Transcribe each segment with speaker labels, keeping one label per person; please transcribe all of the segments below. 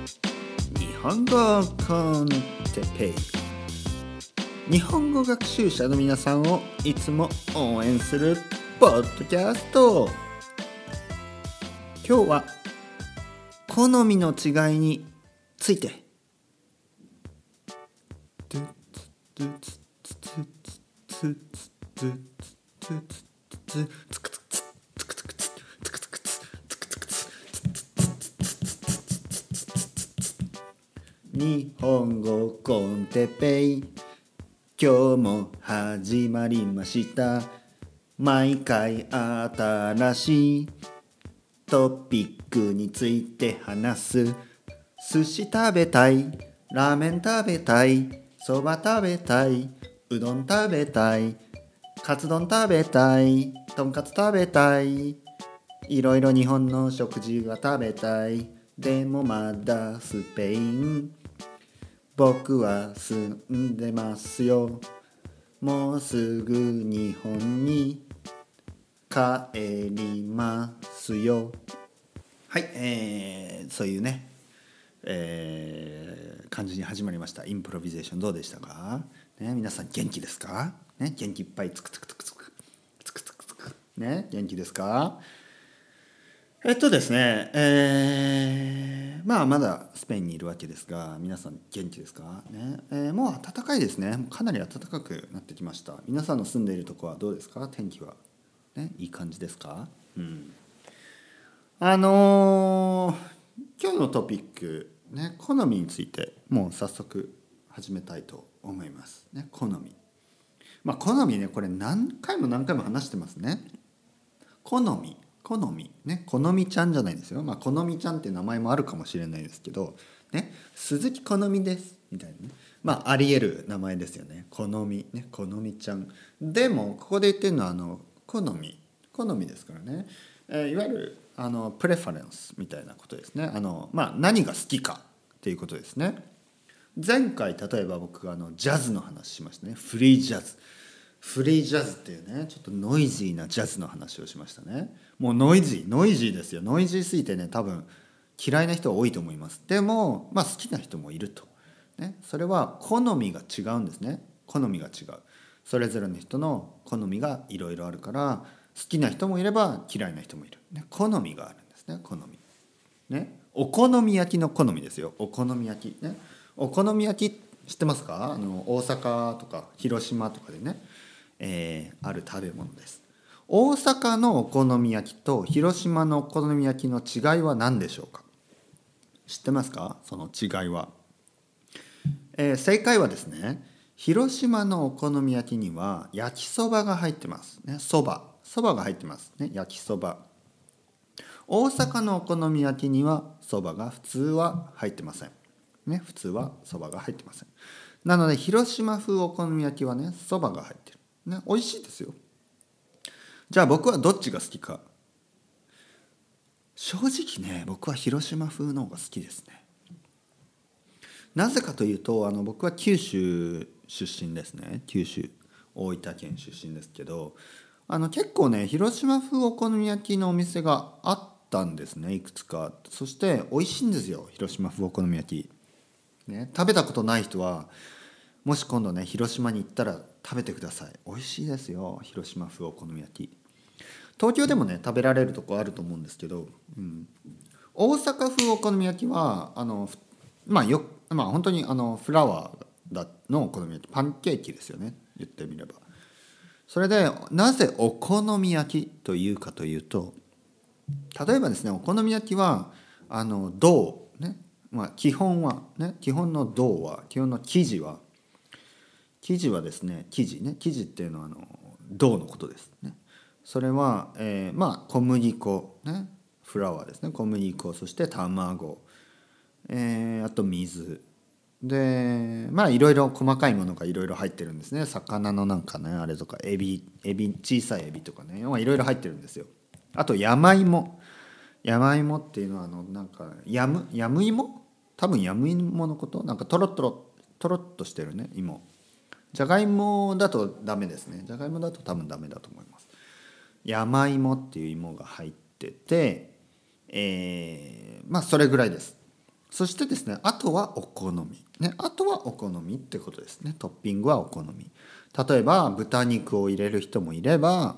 Speaker 1: 日本語コンテペイ。日本語学習者の皆さんをいつも応援するポッドキャスト。今日は好みの違いについて。日本語コンテペイ。今日も始まりました。毎回新しいトピックについて話す。寿司食べたい。ラーメン食べたい。そば食べたい。うどん食べたい。カツ丼食べたい。とんかつ食べたい。いろいろ日本の食事が食べたい。でもまだスペイン。僕は住んでますよ。もうすぐ日本に帰りますよ。はいえー、そういうねえー、感じに始まりました。インプロビゼーションどうでしたか、ね、皆さん元気ですか、ね、元気いっぱいつくつくつくつくつくつくつくね元気ですかえっとですね、えー、まあまだスペインにいるわけですが皆さん元気ですか、ねえー、もう暖かいですね。かなり暖かくなってきました。皆さんの住んでいるとこはどうですか？天気は、ね、いい感じですか、うん、あのー、今日のトピック、ね、好みについてもう早速始めたいと思います、ね、好み。まあ好みねこれ何回も何回も話してますね。好み。好みね好みちゃんじゃないですよ。まあ好みちゃんって名前もあるかもしれないですけどね鈴木好みですみたいなね。まあありえる名前ですよね。好みね好みちゃん。でもここで言ってるのはあの好み好みですからね、えー、いわゆるあのプレファレンスみたいなことですね。あのまあ何が好きかっていうことですね。前回例えば僕があのジャズの話しましたね。フリージャズフリージャズっていうねちょっとノイジーなジャズの話をしましたね。もうノイジーノイジーですよ。ノイジーすぎてね多分嫌いな人は多いと思います。でもまあ好きな人もいると、ね、それは好みが違うんですね。好みが違う。それぞれの人の好みがいろいろあるから好きな人もいれば嫌いな人もいる、ね、好みがあるんですね好み。ね。お好み焼きの好みですよ。お好み焼き。ね。お好み焼き知ってますか？あの大阪とか広島とかでね。えー、ある食べ物です。大阪のお好み焼きと広島のお好み焼きの違いは何でしょうか？知ってますか？その違いは、えー、正解はですね広島のお好み焼きには焼きそばが入ってます。ねそば。そばが入ってます。ね焼きそば。大阪のお好み焼きにはそばが普通は入ってません。ね普通はそばが入ってません。なので広島風お好み焼きはねそばが入ってる。ね美味しいですよ。じゃあ僕はどっちが好きか。正直ね僕は広島風の方が好きですね。なぜかというとあの僕は九州出身ですね。九州大分県出身ですけどあの結構ね広島風お好み焼きのお店があったんですねいくつか。そして美味しいんですよ広島風お好み焼き、ね、食べたことない人はもし今度ね広島に行ったら食べてください。美味しいですよ。広島風お好み焼き。東京でもね食べられるとこあると思うんですけど、うん、大阪風お好み焼きはあのまあよまあ本当にあのフラワーのお好み焼き。パンケーキですよね。言ってみれば。それでなぜお好み焼きというかというと例えばですねお好み焼きはあの銅ね。まあ基本はね基本の銅は基本の生地は生地はですね生地ね生地っていうのはあの銅のことですね。それは、えー、まあ小麦粉ねフラワーですね。小麦粉そして卵、えー、あと水。でまあいろいろ細かいものがいろいろ入ってるんですね。魚のなんかねあれとかエビエビ小さいエビとかねいろいろ入ってるんですよ。あと山芋。山芋っていうのはあのなんかやむやむ芋？多分やむ芋のこと？なんかトロトロトロっとしてるね芋。じゃがいもだとダメですね。じゃがいもだと多分ダメだと思います。山芋っていう芋が入っててえー、まあそれぐらいです。そしてですねあとはお好み、ね、あとはお好みってことですね。トッピングはお好み。例えば豚肉を入れる人もいれば、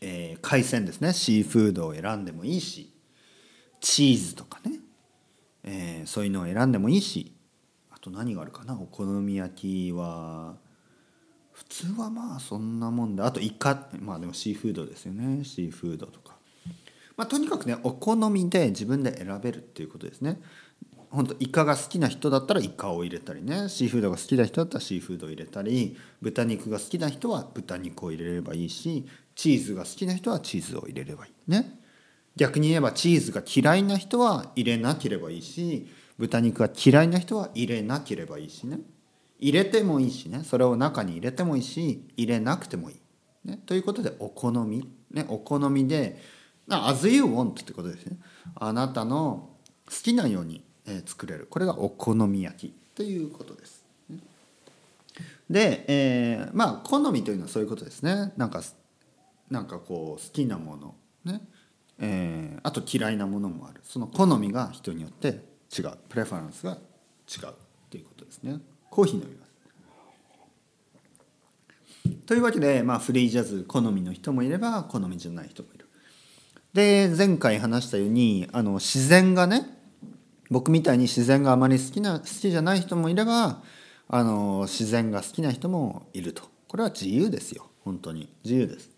Speaker 1: えー、海鮮ですね。シーフードを選んでもいいしチーズとかね、えー、そういうのを選んでもいいしと何があるかな？お好み焼きは普通はまあそんなもんであとイカまあでもシーフードですよね。シーフードとか。まあ、とにかくねお好みで自分で選べるっていうことですね。本当イカが好きな人だったらイカを入れたりね。シーフードが好きな人だったらシーフードを入れたり。豚肉が好きな人は豚肉を入れればいいしチーズが好きな人はチーズを入れればいいね。逆に言えばチーズが嫌いな人は入れなければいいし豚肉が嫌いな人は入れなければいいしね。入れてもいいしね。それを中に入れてもいいし入れなくてもいい、ね、ということでお好み、ね、お好みで as you want ってことですね。あなたの好きなように作れる。これがお好み焼き。ということです。で、えー、まあ好みというのはそういうことですね。なんかなんかこう好きなもの。ね、えー、あと嫌いなものもある。その好みが人によって違う。プレファランスが違うということですね。コーヒー飲みます。というわけで、まあ、フリージャズ好みの人もいれば好みじゃない人もいる。で前回話したようにあの自然がね僕みたいに自然があまり好きな好きじゃない人もいればあの自然が好きな人もいると。これは自由ですよ。本当に。自由です。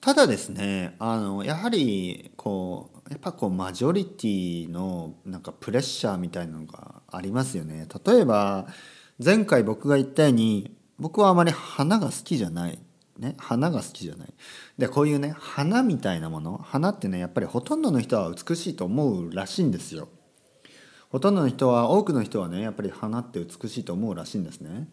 Speaker 1: ただですねあのやはりこうやっぱこうマジョリティのなんかプレッシャーみたいなのがありますよね例えば前回僕が言ったように僕はあまり花が好きじゃないね、花が好きじゃない。でこういうね花みたいなもの花ってねやっぱりほとんどの人は美しいと思うらしいんですよ。ほとんどの人は多くの人はねやっぱり花って美しいと思うらしいんですね。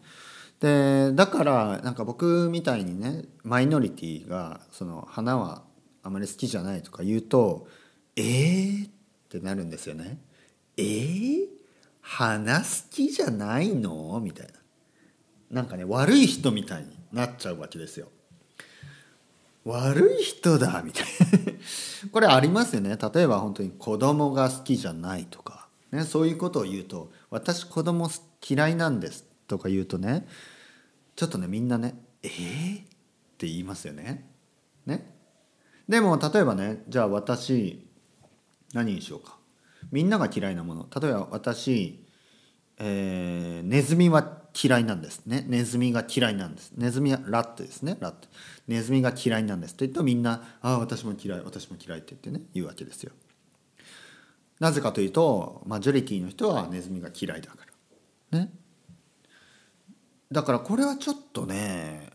Speaker 1: でだからなんか僕みたいにねマイノリティがその花はあまり好きじゃないとか言うと「えー?」ってなるんですよね。えー、花好きじゃないの？みたいな。なんかね悪い人みたいになっちゃうわけですよ。悪い人だみたいな これありますよね例えば本当に子供が好きじゃないとか、ね、そういうことを言うと「私子供嫌いなんです」とか言うとねちょっとねみんなね「えー?」って言いますよね。ね？でも例えばねじゃあ私何にしようか。みんなが嫌いなもの。例えば私、えー、ネズミは嫌いなんですね。ネズミが嫌いなんです。ネズミはラットですね。ラット。ネズミが嫌いなんです。と言うとみんな「ああ私も嫌い。私も嫌い」って言ってね言うわけですよ。なぜかというとマジョリティの人はネズミが嫌いだから。ね。だからこれはちょっとね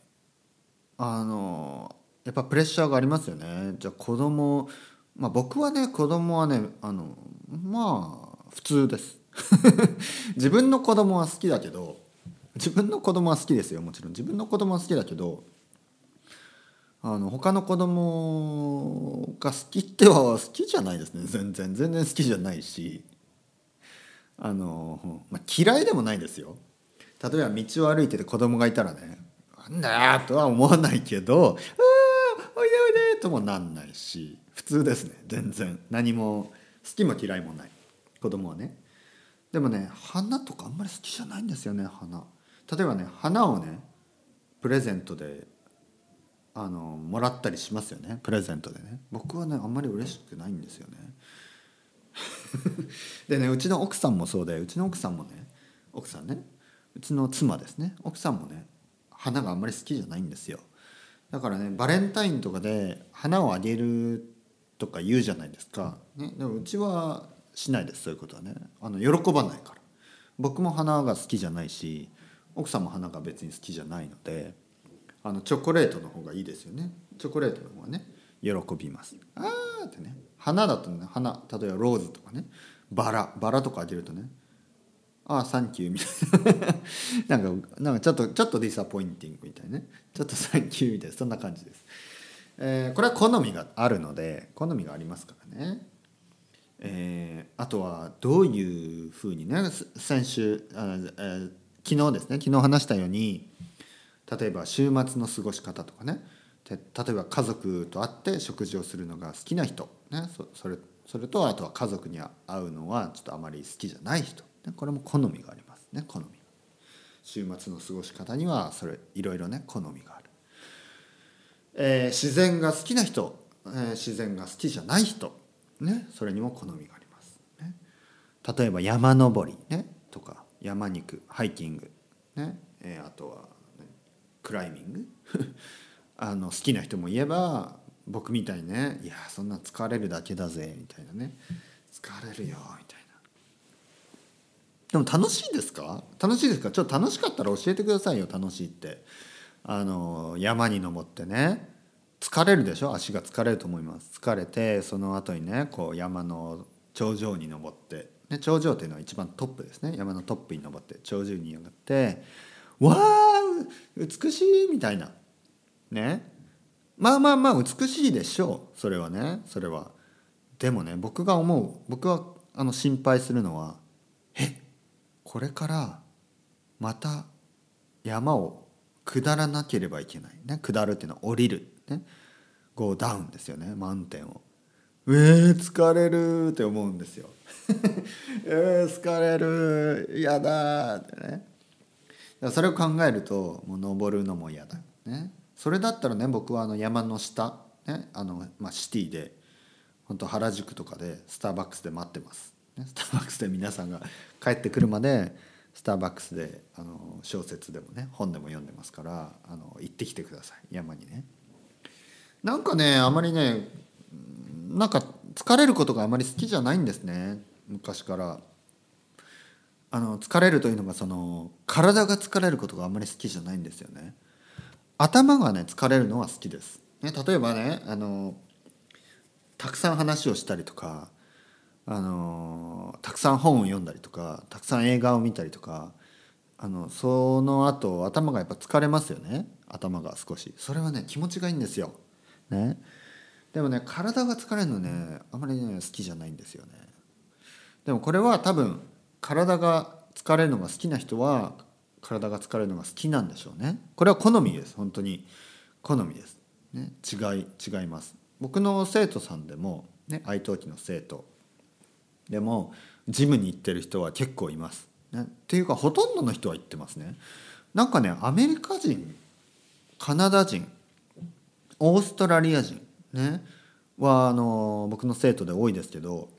Speaker 1: あのやっぱプレッシャーがありますよね。じゃあ子供まあ僕はね子供はねあのまあ普通です 自分の子供は好きだけど自分の子供は好きですよもちろん自分の子供は好きだけどあの他の子供が好きっては好きじゃないですね全然全然好きじゃないしあの、まあ、嫌いでもないですよ例えば道を歩いてて子供がいたらね「なんだよ!」とは思わないけど「ああおいでおいで!」ともなんないし普通ですね。全然。何も好きも嫌いもない。子供はね。でもね花とかあんまり好きじゃないんですよね花。例えばね花をねプレゼントであのもらったりしますよね。プレゼントでね。僕はねあんまり嬉しくないんですよね。でねうちの奥さんもそうでうちの奥さんもね奥さんねうちの妻ですね。奥さんもね花があんまり好きじゃないんですよ。だからねバレンタインとかで花をあげるとか言うじゃないですか、ね、でもうちはしないですそういうことはね。あの喜ばないから。僕も花が好きじゃないし奥さんも花が別に好きじゃないのであのチョコレートの方がいいですよね。チョコレートの方がね喜びます。あーってね。花だとね花例えばローズとかね。バラバラとかあげるとねああサンキューみたいな。なんかなんかちょっとちょっとディサポインティングみたいなね。ちょっとサンキューみたいなそんな感じです、えー、これは好みがあるので好みがありますからね。えー、あとはどういうふうにね先週あ、えー昨日ですね昨日話したように例えば週末の過ごし方とかね例えば家族と会って食事をするのが好きな人、ね、そそれそれとあとは家族に会うのはちょっとあまり好きじゃない人ねこれも好みがありますね好み。週末の過ごし方にはそれいろいろね好みがある、えー、自然が好きな人、えー、自然が好きじゃない人ねそれにも好みがあります、ね、例えば山登りねとか山に行くハイキングね、えー、あとは、ね、クライミング。あの好きな人もいれば僕みたいにねいやそんな疲れるだけだぜみたいなね。疲れるよみたいな。でも楽しいですか？楽しいですか？ちょっと楽しかったら教えてくださいよ楽しいって。あの山に登ってね疲れるでしょ？足が疲れると思います。疲れてその後にねこう山の頂上に登って、ね、頂上っていうのは一番トップですね。山のトップに登って頂上に上がってわあ美しいみたいな。ね。まあまあまあ美しいでしょう。それはね。それは。でもね僕が思う僕はあの心配するのはえ？これからまた山を下らなければいけない。ね下るっていうのは降りる。ね。ゴーダウンですよね。マウンテンを。えー、疲れるって思うんですよ。えー、疲れる。嫌だ。ってね。それを考えるともう登るのも嫌だ。ね。それだったらね僕はあの山の下、ね。あのまあ、シティで本当原宿とかでスターバックスで待ってます、ね、スターバックスで皆さんが帰ってくるまでスターバックスであの小説でもね本でも読んでますからあの行ってきてください山にね。なんかねあまりねなんか疲れることがあまり好きじゃないんですね昔から。あの疲れるというのがその体が疲れることがあまり好きじゃないんですよね。頭がね疲れるのは好きです。ね、例えばねあのたくさん話をしたりとかあのたくさん本を読んだりとかたくさん映画を見たりとかあのその後頭がやっぱ疲れますよね。頭が少し。それはね気持ちがいいんですよ。ね、でもね体が疲れるのねあまりね好きじゃないんですよね。でもこれは多分体が疲れるのが好きな人は体が疲れるのが好きなんでしょうね。これは好みです本当に。好みです、ね、違い違います。僕の生徒さんでも、ね、愛登記の生徒でもジムに行ってる人は結構います、ね、っていうかほとんどの人は行ってますね。なんかねアメリカ人カナダ人オーストラリア人ねはあの僕の生徒で多いですけど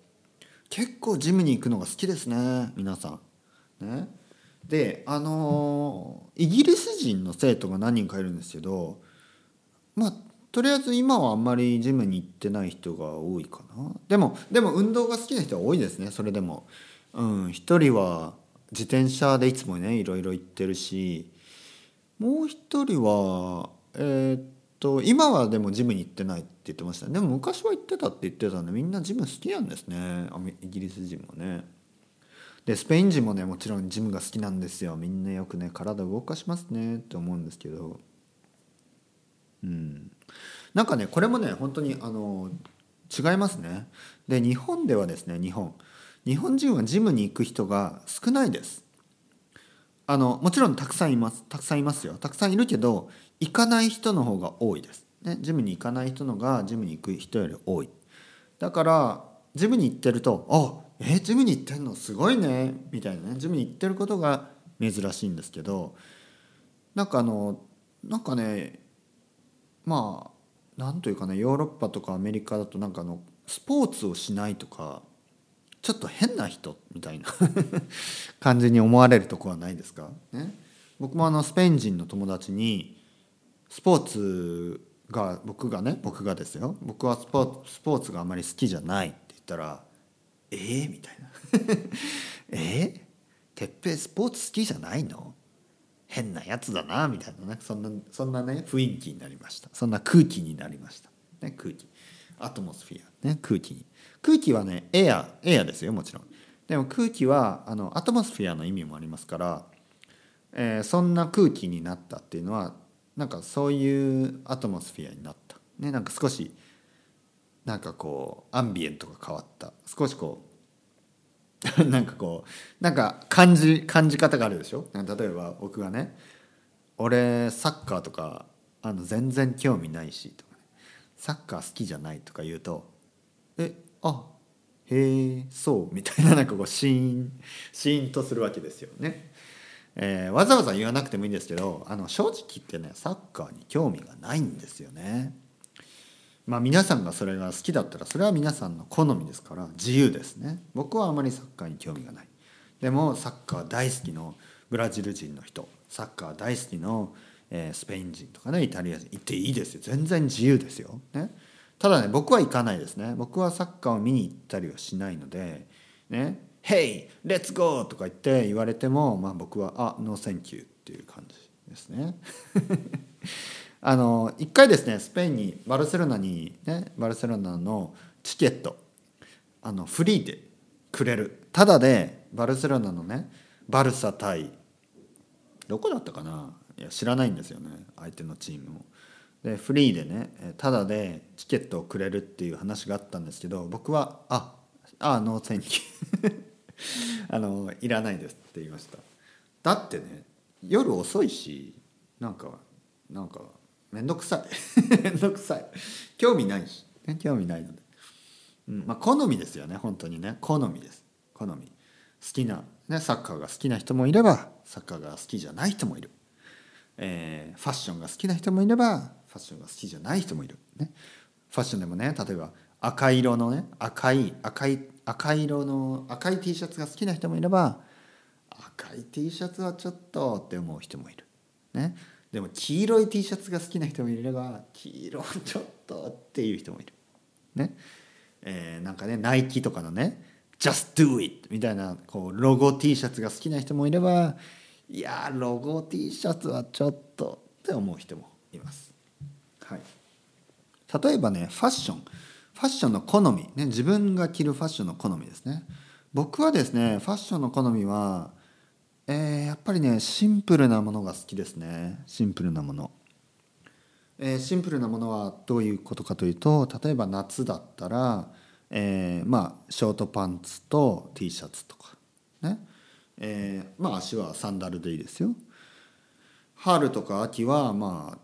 Speaker 1: 結構ジムに行くのが好きですね皆さん。ね。であの、イギリス人の生徒が何人かいるんですけどまあとりあえず今はあんまりジムに行ってない人が多いかな。でもでも運動が好きな人は多いですねそれでも。うん一人は自転車でいつもねいろいろ行ってるし。もう一人はえー、っと今はでもジムに行ってないって言ってましたでも昔は行ってたって言ってたんでみんなジム好きなんですね。イギリス人もね。でスペイン人もねもちろんジムが好きなんですよ。みんなよくね体動かしますねって思うんですけど。うん。なんかねこれもね本当にあの違いますね。で日本ではですね日本。日本人はジムに行く人が少ないです。あのもちろんたくさんいます。たくさんいますよ。たくさんいるけど行かない人の方が多いです、ね、ジムに行かない人のがジムに行く人より多い。だからジムに行ってるとあえジムに行ってんの？すごいね。みたいなね。ジムに行ってることが珍しいんですけどなんかあのなんかねまあなんというかねヨーロッパとかアメリカだとなんかあのスポーツをしないとかちょっと変な人みたいな 感じに思われるとこはないですか、ね、僕もあのスペイン人の友達にスポーツが僕がね僕がですよ。僕はスポーツがあまり好きじゃないって言ったらえー、みたいな。えー、てっぺいスポーツ好きじゃないの？変なやつだなみたいなね。そんなそんなね雰囲気になりました。そんな空気になりました、ね、空気。アトモスフィア、ね、空気に。空気はねエアエアですよもちろん。でも空気はあのアトモスフィアの意味もありますから、えー、そんな空気になったっていうのはなんかそういうアトモスフィアになった、ね、なんか少しなんかこうアンビエントが変わった。少しこう なんかこうなんか感じ感じ方があるでしょ？例えば僕がね「俺サッカーとかあの全然興味ないし」とかね「サッカー好きじゃない」とか言うと「えあへえそうみたいななんかこうシーンシーンとするわけですよね。えー、わざわざ言わなくてもいいんですけどあの正直言ってねサッカーに興味がないんですよね。まあ皆さんがそれが好きだったらそれは皆さんの好みですから自由ですね。僕はあまりサッカーに興味がない。でもサッカー大好きのブラジル人の人サッカー大好きの、えー、スペイン人とかねイタリア人行っていいですよ全然自由ですよ。ね、ただね僕は行かないですね僕はサッカーを見に行ったりはしないのでね「Hey! Let's go!」とか言って言われても、まあ、僕は「あ No thank you」っていう感じですね。あの一回ですねスペインにバルセロナにねバルセロナのチケットあのフリーでくれる。ただでバルセロナのねバルサ対どこだったかな？いや知らないんですよね相手のチームを。でフリーでねただでチケットをくれるっていう話があったんですけど僕は「ああ No thank you あのいらないです」って言いました。だってね夜遅いしなんかなんか面倒くさい。面倒くさい。興味ないし、ね、興味ないので、うんまあ好みですよね。本当にね。好みです。好み。好きな、ね、サッカーが好きな人もいればサッカーが好きじゃない人もいる、えー、ファッションが好きな人もいればファッションが好きじゃない人もいる、ね、ファッションでもね例えば赤色のね赤い赤い赤色の赤い T シャツが好きな人もいれば赤い T シャツはちょっとって思う人もいる。ね、でも黄色い T シャツが好きな人もいれば黄色ちょっとっていう人もいる。ね。えー、なんかねナイキとかのね「Just do it」みたいなこうロゴ T シャツが好きな人もいればいやロゴ T シャツはちょっとって思う人もいます。はい、例えばねファッション。ファッションの好み、ね、自分が着るファッションの好みですね。僕はですねファッションの好みは、えー、やっぱりねシンプルなものが好きですね。シンプルなもの、えー、シンプルなものはどういうことかというと例えば夏だったら、えー、まあショートパンツと T シャツとかね。えー、まあ足はサンダルでいいですよ。春とか秋はまあ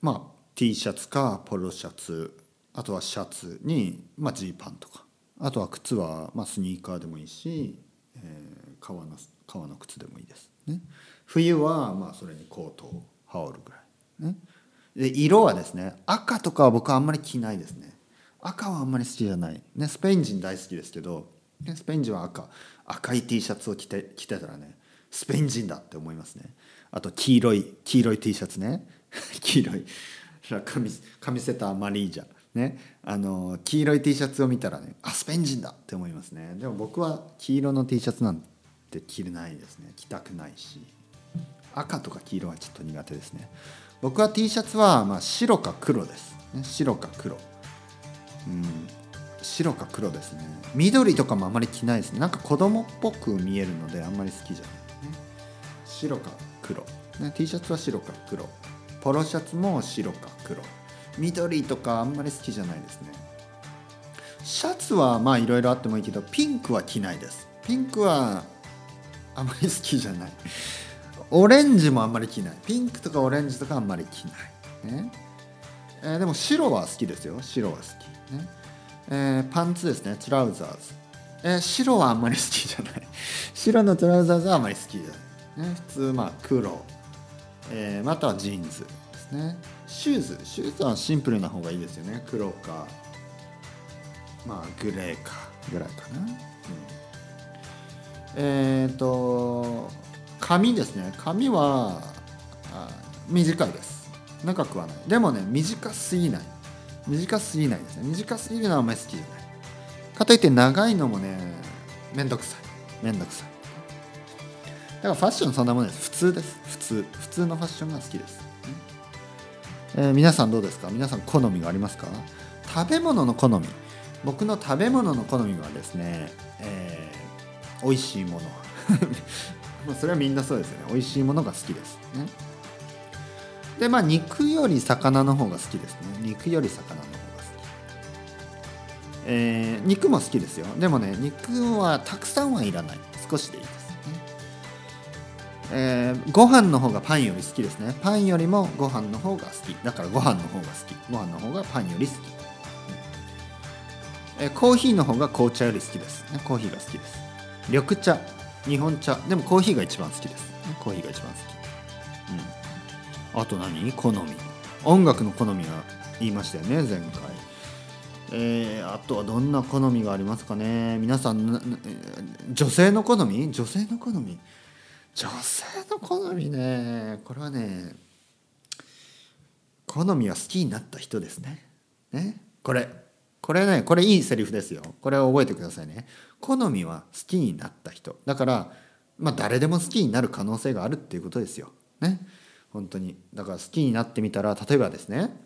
Speaker 1: まあ T シャツかポロシャツあとはシャツに、まあ、ジーパンとか。あとは靴は、まあ、スニーカーでもいいし、えー、革の革の靴でもいいです、ね、冬はまあそれにコートを羽織るぐらい、ね、で色はですね赤とかは僕はあんまり着ないですね。赤はあんまり好きじゃない、ね、スペイン人大好きですけど、ね、スペイン人は赤。赤い T シャツを着て着てたらねスペイン人だって思いますね。あと黄色い黄色い T シャツね。黄色い。髪髪セターマリージャ。ね。あの黄色い T シャツを見たらねあスペイン人だって思いますね。でも僕は黄色の T シャツなんて着れないですね。着たくないし。赤とか黄色はちょっと苦手ですね。僕は T シャツはまあ白か黒です、ね、白か黒。うん。白か黒ですね。緑とかもあまり着ないですね。なんか子供っぽく見えるのであんまり好きじゃない、ね、白か黒、ね、T シャツは白か黒。ポロシャツも白か黒。緑とかあんまり好きじゃないですね。シャツはまあいろいろあってもいいけどピンクは着ないです。ピンクはあまり好きじゃない。オレンジもあんまり着ない。ピンクとかオレンジとかあんまり着ない。ね。えー、でも白は好きですよ。白は好き。ね。えー、パンツですね。トラウザーズ、えー、白はあんまり好きじゃない。白のトラウザーズはあんまり好きじゃない、ね、普通まあ黒、えー、またはジーンズですね。シューズ。シューズはシンプルな方がいいですよね。黒かまあグレーかぐらいかな、えっ、ー、と髪ですね。髪は短いです。長くはない。でもね短すぎない。短すぎないですね。短すぎるのはあんまり好きじゃない。かといって長いのもねめんどくさい。めんどくさい。だからファッションそんなものです。普通です。普通。普通のファッションが好きです。えー、皆さんどうですか？皆さん好みがありますか？食べ物の好み。僕の食べ物の好みはですね、えー、美味しいもの。まあそれはみんなそうですよね。美味しいものが好きですね。でまあ肉より魚の方が好きですね。肉より魚の方が好き。えー、肉も好きですよ。でもね肉はたくさんはいらない。少しでいいですえー、ご飯の方がパンより好きですね。パンよりもご飯の方が好き。だからご飯の方が好き。ご飯の方がパンより好き、えコーヒーの方が紅茶より好きです、ね、コーヒーが好きです。緑茶日本茶でもコーヒーが一番好きです。コーヒーが一番好き、うん、あと何？好み。音楽の好みは言いましたよね前回。えー、あとはどんな好みがありますかね？皆さん女性の好み？女性の好み？女性の好みね。これはね好みは好きになった人ですね。ね？これ。これねこれいいセリフですよ。これを覚えてくださいね。好みは好きになった人。だからまあ誰でも好きになる可能性があるっていうことですよ。ね。本当に。だから好きになってみたら例えばですね。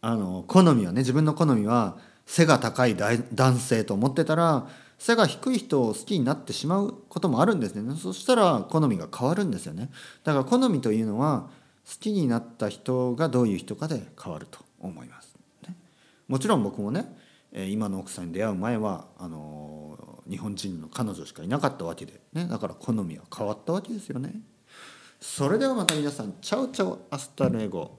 Speaker 1: あの好みはね自分の好みは背が高い男性と思ってたら背が低い人を好きになってしまうこともあるんですね。そしたら好みが変わるんですよね。だから好みというのは好きになった人がどういう人かで変わると思います、もちろん僕もね今の奥さんに出会う前はあの日本人の彼女しかいなかったわけで、ね、だから好みは変わったわけですよね。それではまた皆さん Ciao ciao hasta luego。